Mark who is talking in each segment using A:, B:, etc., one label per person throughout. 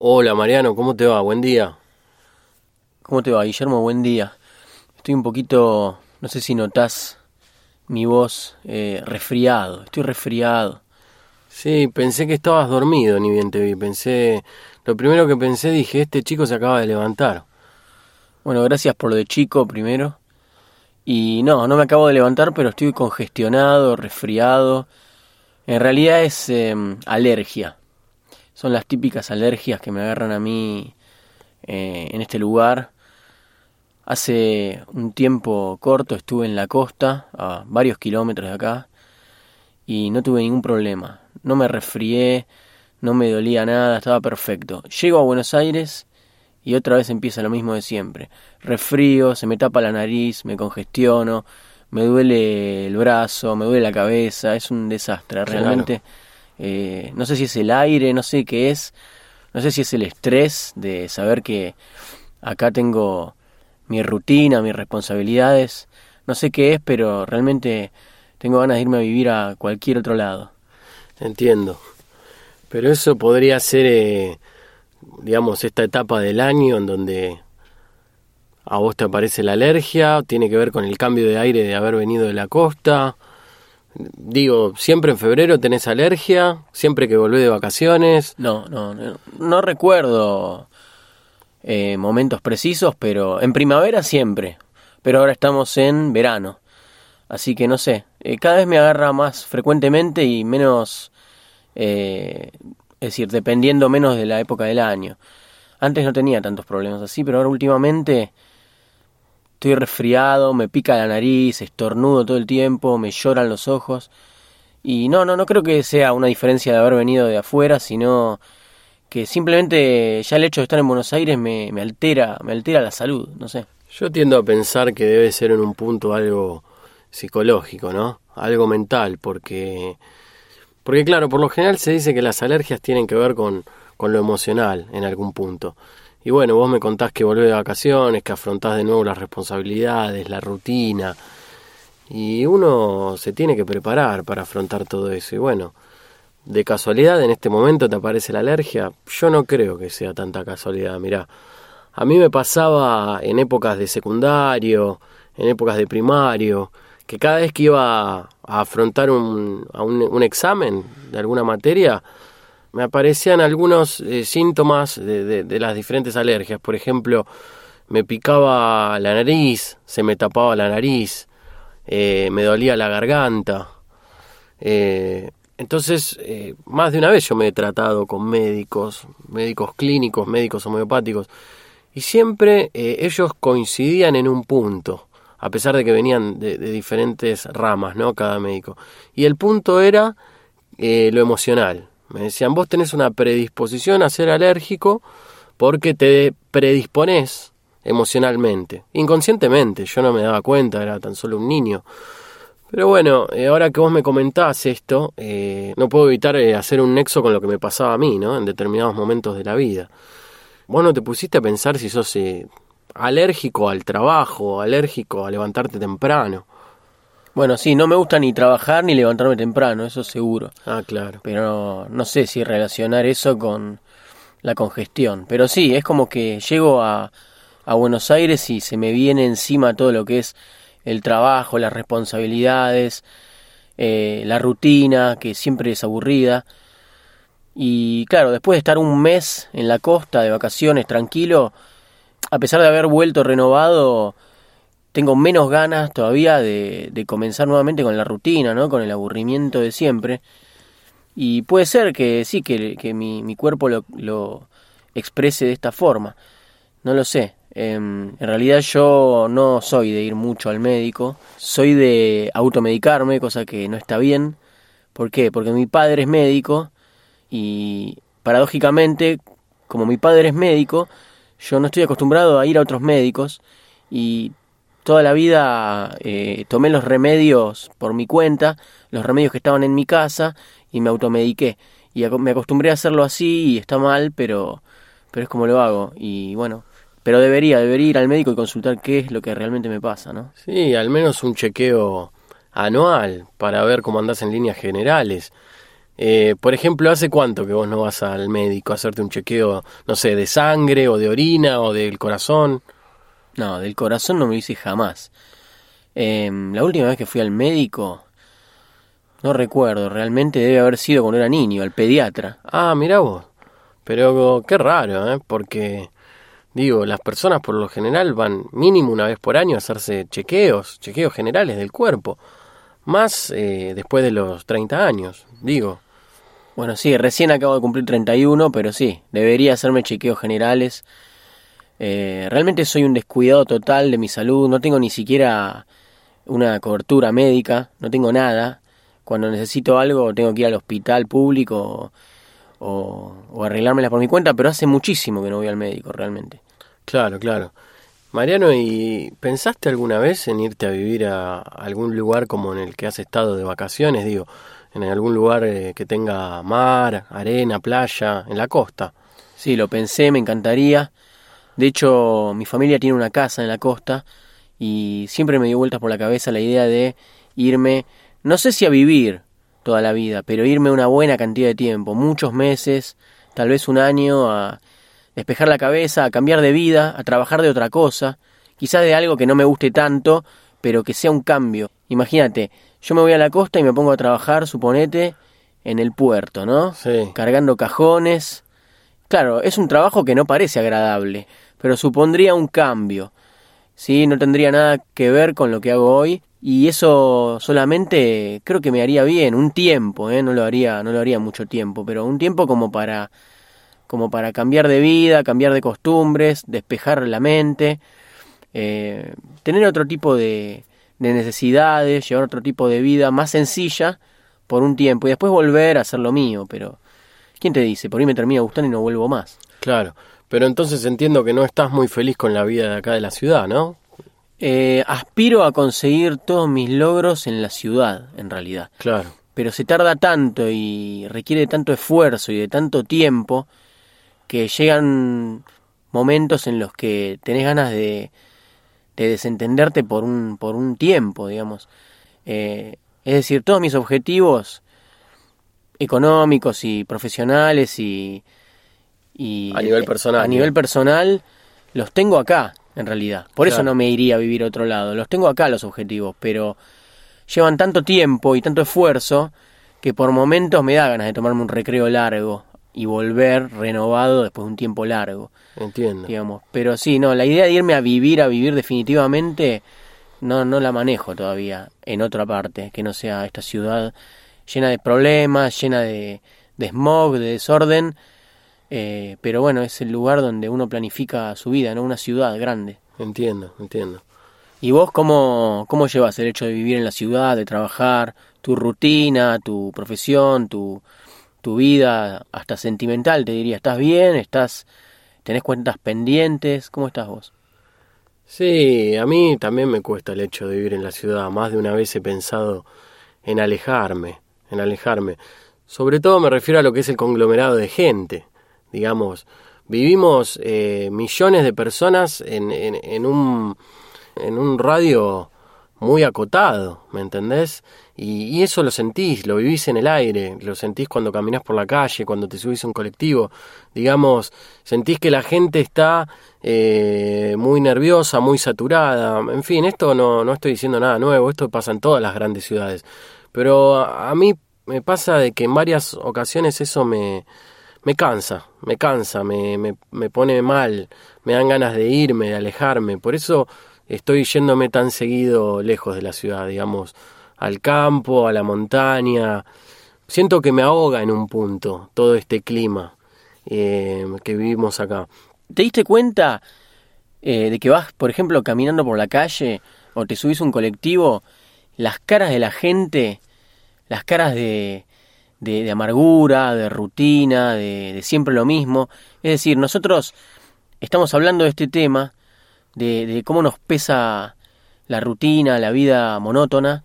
A: Hola Mariano, ¿cómo te va? Buen día.
B: ¿Cómo te va, Guillermo? Buen día. Estoy un poquito, no sé si notás mi voz eh, resfriado. Estoy resfriado.
A: Sí, pensé que estabas dormido, ni bien te vi. Pensé, lo primero que pensé dije, este chico se acaba de levantar.
B: Bueno, gracias por lo de chico primero. Y no, no me acabo de levantar, pero estoy congestionado, resfriado. En realidad es em, alergia. Son las típicas alergias que me agarran a mí eh, en este lugar. Hace un tiempo corto estuve en la costa, a varios kilómetros de acá, y no tuve ningún problema. No me resfrié, no me dolía nada, estaba perfecto. Llego a Buenos Aires y otra vez empieza lo mismo de siempre. Resfrío, se me tapa la nariz, me congestiono, me duele el brazo, me duele la cabeza, es un desastre, realmente. Eh, no sé si es el aire, no sé qué es, no sé si es el estrés de saber que acá tengo mi rutina, mis responsabilidades, no sé qué es, pero realmente tengo ganas de irme a vivir a cualquier otro lado.
A: Entiendo. Pero eso podría ser, eh, digamos, esta etapa del año en donde a vos te aparece la alergia, tiene que ver con el cambio de aire de haber venido de la costa, Digo, ¿siempre en febrero tenés alergia? ¿Siempre que volvés de vacaciones?
B: No, no, no, recuerdo eh, momentos precisos, pero en primavera siempre. Pero ahora estamos en verano. Así que no sé, eh, cada vez me agarra más frecuentemente y menos, eh, es decir, dependiendo menos de la época del año. Antes no tenía tantos problemas así, pero ahora últimamente Estoy resfriado, me pica la nariz, estornudo todo el tiempo, me lloran los ojos. Y no, no, no creo que sea una diferencia de haber venido de afuera, sino que simplemente ya el hecho de estar en Buenos Aires me, me altera, me altera la salud, no sé.
A: Yo tiendo a pensar que debe ser en un punto algo psicológico, ¿no? Algo mental, porque porque claro, por lo general se dice que las alergias tienen que ver con, con lo emocional en algún punto. Y bueno, vos me contás que volvés de vacaciones, que afrontás de nuevo las responsabilidades, la rutina. Y uno se tiene que preparar para afrontar todo eso. Y bueno, de casualidad en este momento te aparece la alergia. Yo no creo que sea tanta casualidad. Mirá, a mí me pasaba en épocas de secundario, en épocas de primario, que cada vez que iba a afrontar un, un examen de alguna materia, me aparecían algunos eh, síntomas de, las diferentes alergias. Por ejemplo, me picaba la nariz, se me tapaba la nariz, eh, me dolía la garganta. Eh, entonces, más de una vez yo me he tratado con médicos, médicos clínicos, médicos homeopáticos, y siempre ellos coincidían en un punto, a pesar de que venían de, de diferentes ramas, ¿no? Cada médico. Y el punto era lo emocional me decían, vos tenés una predisposición a ser alérgico porque te predispones emocionalmente, inconscientemente, yo no me daba cuenta, era tan solo un niño. Pero bueno, eh, ahora que vos me comentás esto, eh, no puedo evitar eh, hacer un nexo con lo que me pasaba a mí, ¿no? En determinados momentos de la vida. Vos no te pusiste a pensar si sos alérgico al trabajo, alérgico a levantarte temprano.
B: Bueno, sí, no me gusta ni trabajar ni levantarme temprano, eso seguro.
A: Ah, claro.
B: Pero no sé si relacionar eso con la congestión. Pero sí, es como que llego a, a Buenos Aires y se me viene encima todo lo que es el trabajo, las responsabilidades, eh, la rutina, que siempre es aburrida. Y claro, después de estar un mes en la costa de vacaciones tranquilo, a pesar de haber vuelto renovado, tengo menos ganas todavía de, comenzar nuevamente con la rutina, ¿no? Con el aburrimiento de siempre. Y puede ser que sí, que, mi, cuerpo lo, exprese de esta forma. No lo sé. Em, en realidad yo no soy de ir mucho al médico. Soy de automedicarme, cosa que no está bien. ¿Por qué? Porque mi padre es médico y paradójicamente, como mi padre es médico, yo no estoy acostumbrado a ir a otros médicos y toda la vida eh, tomé los remedios por mi cuenta, los remedios que estaban en mi casa y me automediqué. Y me acostumbré a hacerlo así y está mal, pero, pero es como lo hago. Y bueno, pero debería, debería ir al médico y consultar qué es lo que realmente me pasa, ¿no?
A: Sí, al menos un chequeo anual para ver cómo andas en líneas generales. Eh, por ejemplo, ¿hace cuánto que vos no vas al médico a hacerte un chequeo, no sé, de sangre o de orina o del corazón?
B: No, del corazón no me hice jamás. Em, la última vez que fui al médico, no recuerdo, realmente debe haber sido cuando era niño, al pediatra.
A: Ah, mira vos. Pero qué raro, ¿eh? Porque, digo, las personas por lo general van mínimo una vez por año a hacerse chequeos, chequeos generales del cuerpo. Más eh, después de los 30 años, digo.
B: Bueno, sí, recién acabo de cumplir 31, pero sí, debería hacerme chequeos generales. Eh, realmente soy un descuidado total de mi salud, no tengo ni siquiera una cobertura médica, no tengo nada. Cuando necesito algo tengo que ir al hospital público o, o arreglármelas por mi cuenta, pero hace muchísimo que no voy al médico realmente.
A: Claro, claro. Mariano, ¿y pensaste alguna vez en irte a vivir a algún lugar como en el que has estado de vacaciones? Digo, en algún lugar eh, que tenga mar, arena, playa, en la costa.
B: Sí, lo pensé, me encantaría. De hecho, mi familia tiene una casa en la costa y siempre me dio vueltas por la cabeza la idea de irme, no sé si a vivir toda la vida, pero irme una buena cantidad de tiempo, muchos meses, tal vez un año, a despejar la cabeza, a cambiar de vida, a trabajar de otra cosa, quizás de algo que no me guste tanto, pero que sea un cambio. Imagínate, yo me voy a la costa y me pongo a trabajar, suponete, en el puerto, ¿no?
A: Sí.
B: Cargando cajones. Claro, es un trabajo que no parece agradable, pero supondría un cambio. Sí, no tendría nada que ver con lo que hago hoy y eso solamente creo que me haría bien un tiempo, ¿eh? no lo haría, no lo haría mucho tiempo, pero un tiempo como para como para cambiar de vida, cambiar de costumbres, despejar la mente, eh, tener otro tipo de, de necesidades, llevar otro tipo de vida más sencilla por un tiempo y después volver a hacer lo mío, pero ¿quién te dice? Por ahí me termina gustando y no vuelvo más.
A: Claro, pero entonces entiendo que no estás muy feliz con la vida de acá de la ciudad, ¿no?
B: Eh, aspiro a conseguir todos mis logros en la ciudad, en realidad.
A: Claro.
B: Pero se tarda tanto y requiere tanto esfuerzo y de tanto tiempo que llegan momentos en los que tenés ganas de, de desentenderte por un, por un tiempo, digamos. Eh, es decir, todos mis objetivos económicos y profesionales y, y
A: A nivel personal,
B: a nivel personal los tengo acá en realidad por eso no me iría a vivir a otro lado los tengo acá los objetivos pero llevan tanto tiempo y tanto esfuerzo que por momentos me da ganas de tomarme un recreo largo y volver renovado después de un tiempo largo
A: Entiendo.
B: digamos. Pero sí, no, la idea de irme a vivir, a vivir definitivamente, no, no la manejo todavía en otra parte, que no sea esta ciudad llena de problemas, llena de, de smog, de desorden. Eh, pero bueno, es el lugar donde uno planifica su vida, ¿no? Una ciudad grande.
A: Entiendo, entiendo.
B: ¿Y vos cómo, cómo llevas el hecho de vivir en la ciudad, de trabajar, tu rutina, tu profesión, tu, tu vida, hasta sentimental, te diría? ¿Estás bien? ¿Estás, tenés cuentas pendientes? ¿Cómo estás vos?
A: Sí, a mí también me cuesta el hecho de vivir en la ciudad. Más de una vez he pensado en alejarme, en alejarme. Sobre todo me refiero a lo que es el conglomerado de gente. Digamos, vivimos eh, millones de personas en, en, en un, en un radio muy acotado, ¿me entendés? Y, y eso lo sentís, lo vivís en el aire, lo sentís cuando caminás por la calle, cuando te subís a un colectivo, digamos, sentís que la gente está eh, muy nerviosa, muy saturada, en fin, esto no, no estoy diciendo nada nuevo, esto pasa en todas las grandes ciudades, pero a, a mí me pasa de que en varias ocasiones eso me, me cansa, me cansa, me, me, me pone mal, me dan ganas de irme, de alejarme, por eso estoy yéndome tan seguido lejos de la ciudad, digamos, al campo, a la montaña. Siento que me ahoga en un punto todo este clima eh, que vivimos acá.
B: ¿Te diste cuenta eh, de que vas, por ejemplo, caminando por la calle o te subís a un colectivo, las caras de la gente, las caras de, de, amargura, de rutina, de, de siempre lo mismo? Es decir, nosotros estamos hablando de este tema, de, de cómo nos pesa la rutina, la vida monótona,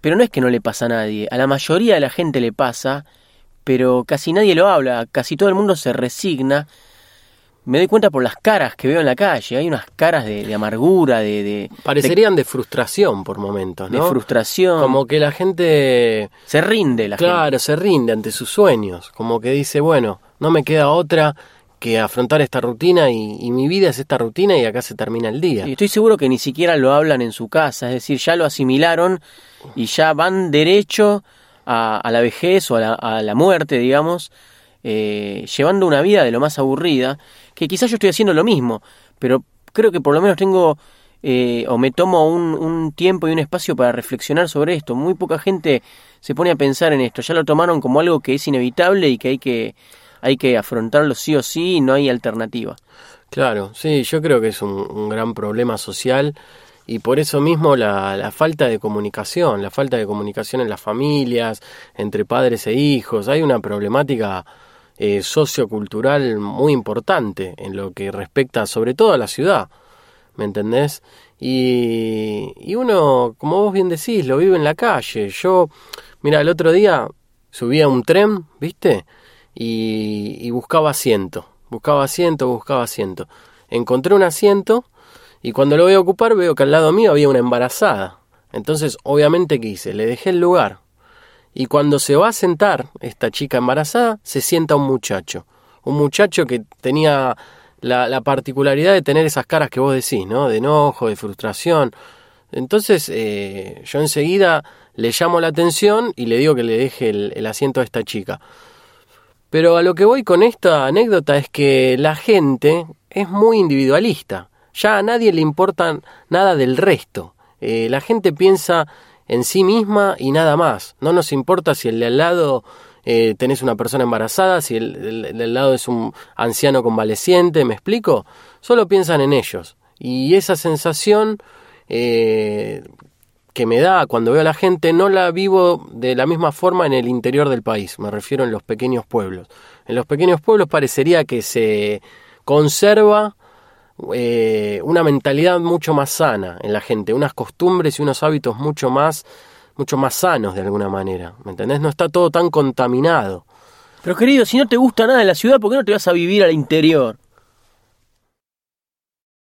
B: pero no es que no le pasa a nadie, a la mayoría de la gente le pasa, pero casi nadie lo habla, casi todo el mundo se resigna me doy cuenta por las caras que veo en la calle. Hay unas caras de, amargura, de,
A: Parecerían de, frustración por momentos, ¿no?
B: De frustración.
A: Como que la gente...
B: Se rinde la
A: gente. Claro, se rinde ante sus sueños. Como que dice, bueno, no me queda otra que afrontar esta rutina y, mi vida es esta rutina y acá se termina el día.
B: Y estoy seguro que ni siquiera lo hablan en su casa, es decir, ya lo asimilaron y ya van derecho a, la vejez o a la, muerte, digamos, eh, llevando una vida de lo más aburrida, que quizás yo estoy haciendo lo mismo, pero creo que por lo menos tengo eh, o me tomo un, un, tiempo y un espacio para reflexionar sobre esto. Muy poca gente se pone a pensar en esto, ya lo tomaron como algo que es inevitable y que hay que hay que afrontarlo sí o sí y no hay alternativa.
A: Claro, sí, yo creo que es un, gran problema social y por eso mismo la, falta de comunicación, la falta de comunicación en las familias, entre padres e hijos, hay una problemática eh, sociocultural muy importante en lo que respecta sobre todo a la ciudad, ¿me entendés? Y, y uno, como vos bien decís, lo vive en la calle. Yo, mira, el otro día subía un tren, ¿viste? y, buscaba asiento, buscaba asiento, buscaba asiento. Encontré un asiento y cuando lo voy a ocupar veo que al lado mío había una embarazada. Entonces, obviamente, ¿qué hice? Le dejé el lugar. Y cuando se va a sentar esta chica embarazada, se sienta un muchacho. Un muchacho que tenía la, particularidad de tener esas caras que vos decís, ¿no? De enojo, de frustración. Entonces, eh, yo enseguida le llamo la atención y le digo que le deje el asiento a esta chica. Pero a lo que voy con esta anécdota es que la gente es muy individualista. Ya a nadie le importa nada del resto. Eh, la gente piensa en sí misma y nada más. No nos importa si el de al lado eh, tenés una persona embarazada, si el, de al lado es un anciano convaleciente, ¿me explico? Solo piensan en ellos. Y esa sensación eh, que me da cuando veo a la gente no la vivo de la misma forma en el interior del país, me refiero en los pequeños pueblos. En los pequeños pueblos parecería que se conserva eh, una mentalidad mucho más sana en la gente, unas costumbres y unos hábitos mucho más, mucho más sanos de alguna manera. ¿Me entendés? No está todo tan contaminado.
B: Pero querido, si no te gusta nada de la ciudad, ¿por qué no te vas a vivir al interior?